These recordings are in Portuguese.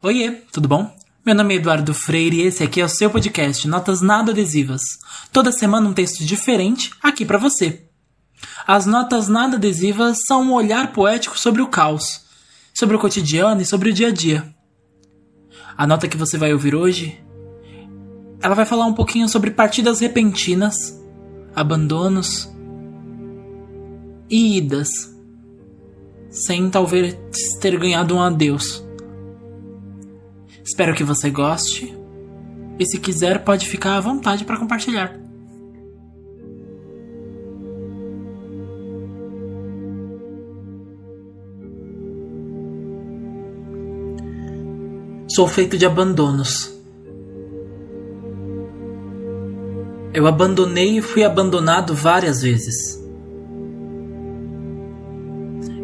Oiê, tudo bom? Meu nome é Eduardo Freire e esse aqui é o seu podcast Notas Nada Adesivas. Toda semana um texto diferente aqui para você. As notas nada adesivas são um olhar poético sobre o caos, sobre o cotidiano e sobre o dia a dia. A nota que você vai ouvir hoje, ela vai falar um pouquinho sobre partidas repentinas, abandonos e idas, sem talvez ter ganhado um adeus. Espero que você goste. E se quiser, pode ficar à vontade para compartilhar. Sou feito de abandonos. Eu abandonei e fui abandonado várias vezes.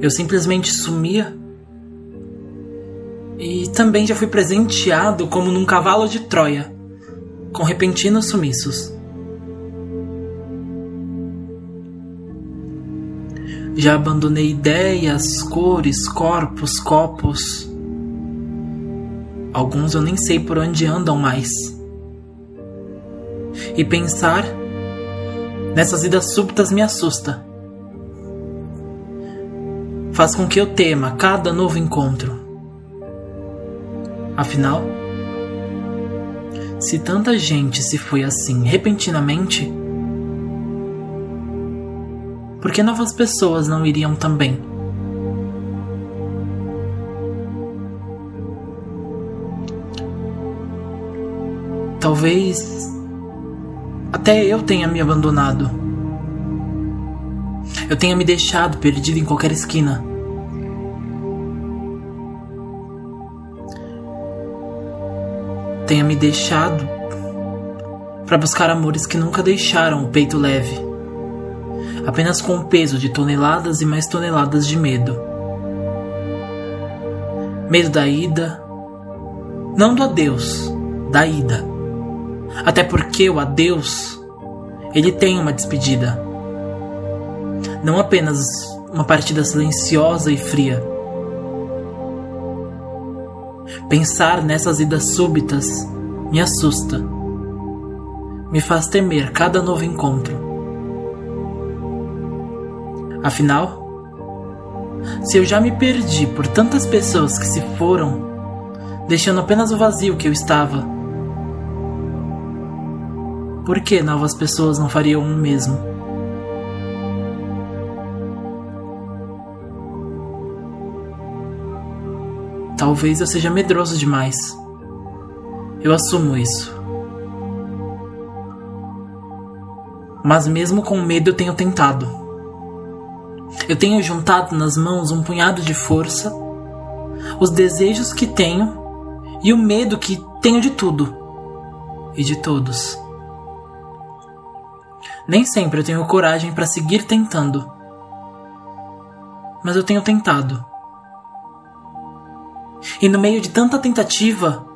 Eu simplesmente sumia e também já fui presenteado como num cavalo de Troia, com repentinos sumiços. Já abandonei ideias, cores, corpos, copos. Alguns eu nem sei por onde andam mais. E pensar nessas idas súbitas me assusta. Faz com que eu tema cada novo encontro. Afinal, se tanta gente se foi assim repentinamente, por que novas pessoas não iriam também? Talvez até eu tenha me abandonado. Eu tenha me deixado perdido em qualquer esquina. Tenha me deixado para buscar amores que nunca deixaram o peito leve, apenas com o peso de toneladas e mais toneladas de medo. Medo da ida, não do adeus, da ida. Até porque o adeus, ele tem uma despedida. Não apenas uma partida silenciosa e fria Pensar nessas idas súbitas me assusta. Me faz temer cada novo encontro. Afinal, se eu já me perdi por tantas pessoas que se foram, deixando apenas o vazio que eu estava, por que novas pessoas não fariam o mesmo? Talvez eu seja medroso demais. Eu assumo isso. Mas mesmo com medo eu tenho tentado. Eu tenho juntado nas mãos um punhado de força, os desejos que tenho e o medo que tenho de tudo e de todos. Nem sempre eu tenho coragem para seguir tentando, mas eu tenho tentado. E no meio de tanta tentativa,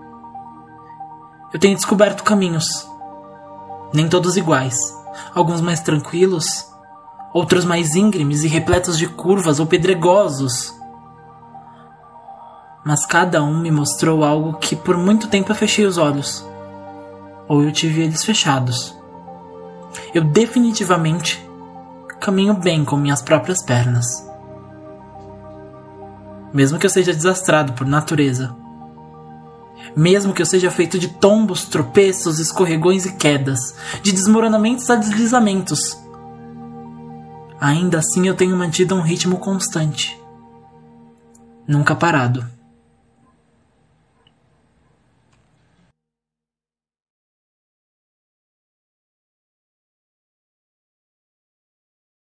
eu tenho descoberto caminhos. Nem todos iguais. Alguns mais tranquilos, outros mais íngremes e repletos de curvas ou pedregosos. Mas cada um me mostrou algo que por muito tempo eu fechei os olhos. Ou eu tive eles fechados. Eu definitivamente caminho bem com minhas próprias pernas mesmo que eu seja desastrado por natureza. Mesmo que eu seja feito de tombos, tropeços, escorregões e quedas, de desmoronamentos a deslizamentos. Ainda assim eu tenho mantido um ritmo constante. Nunca parado.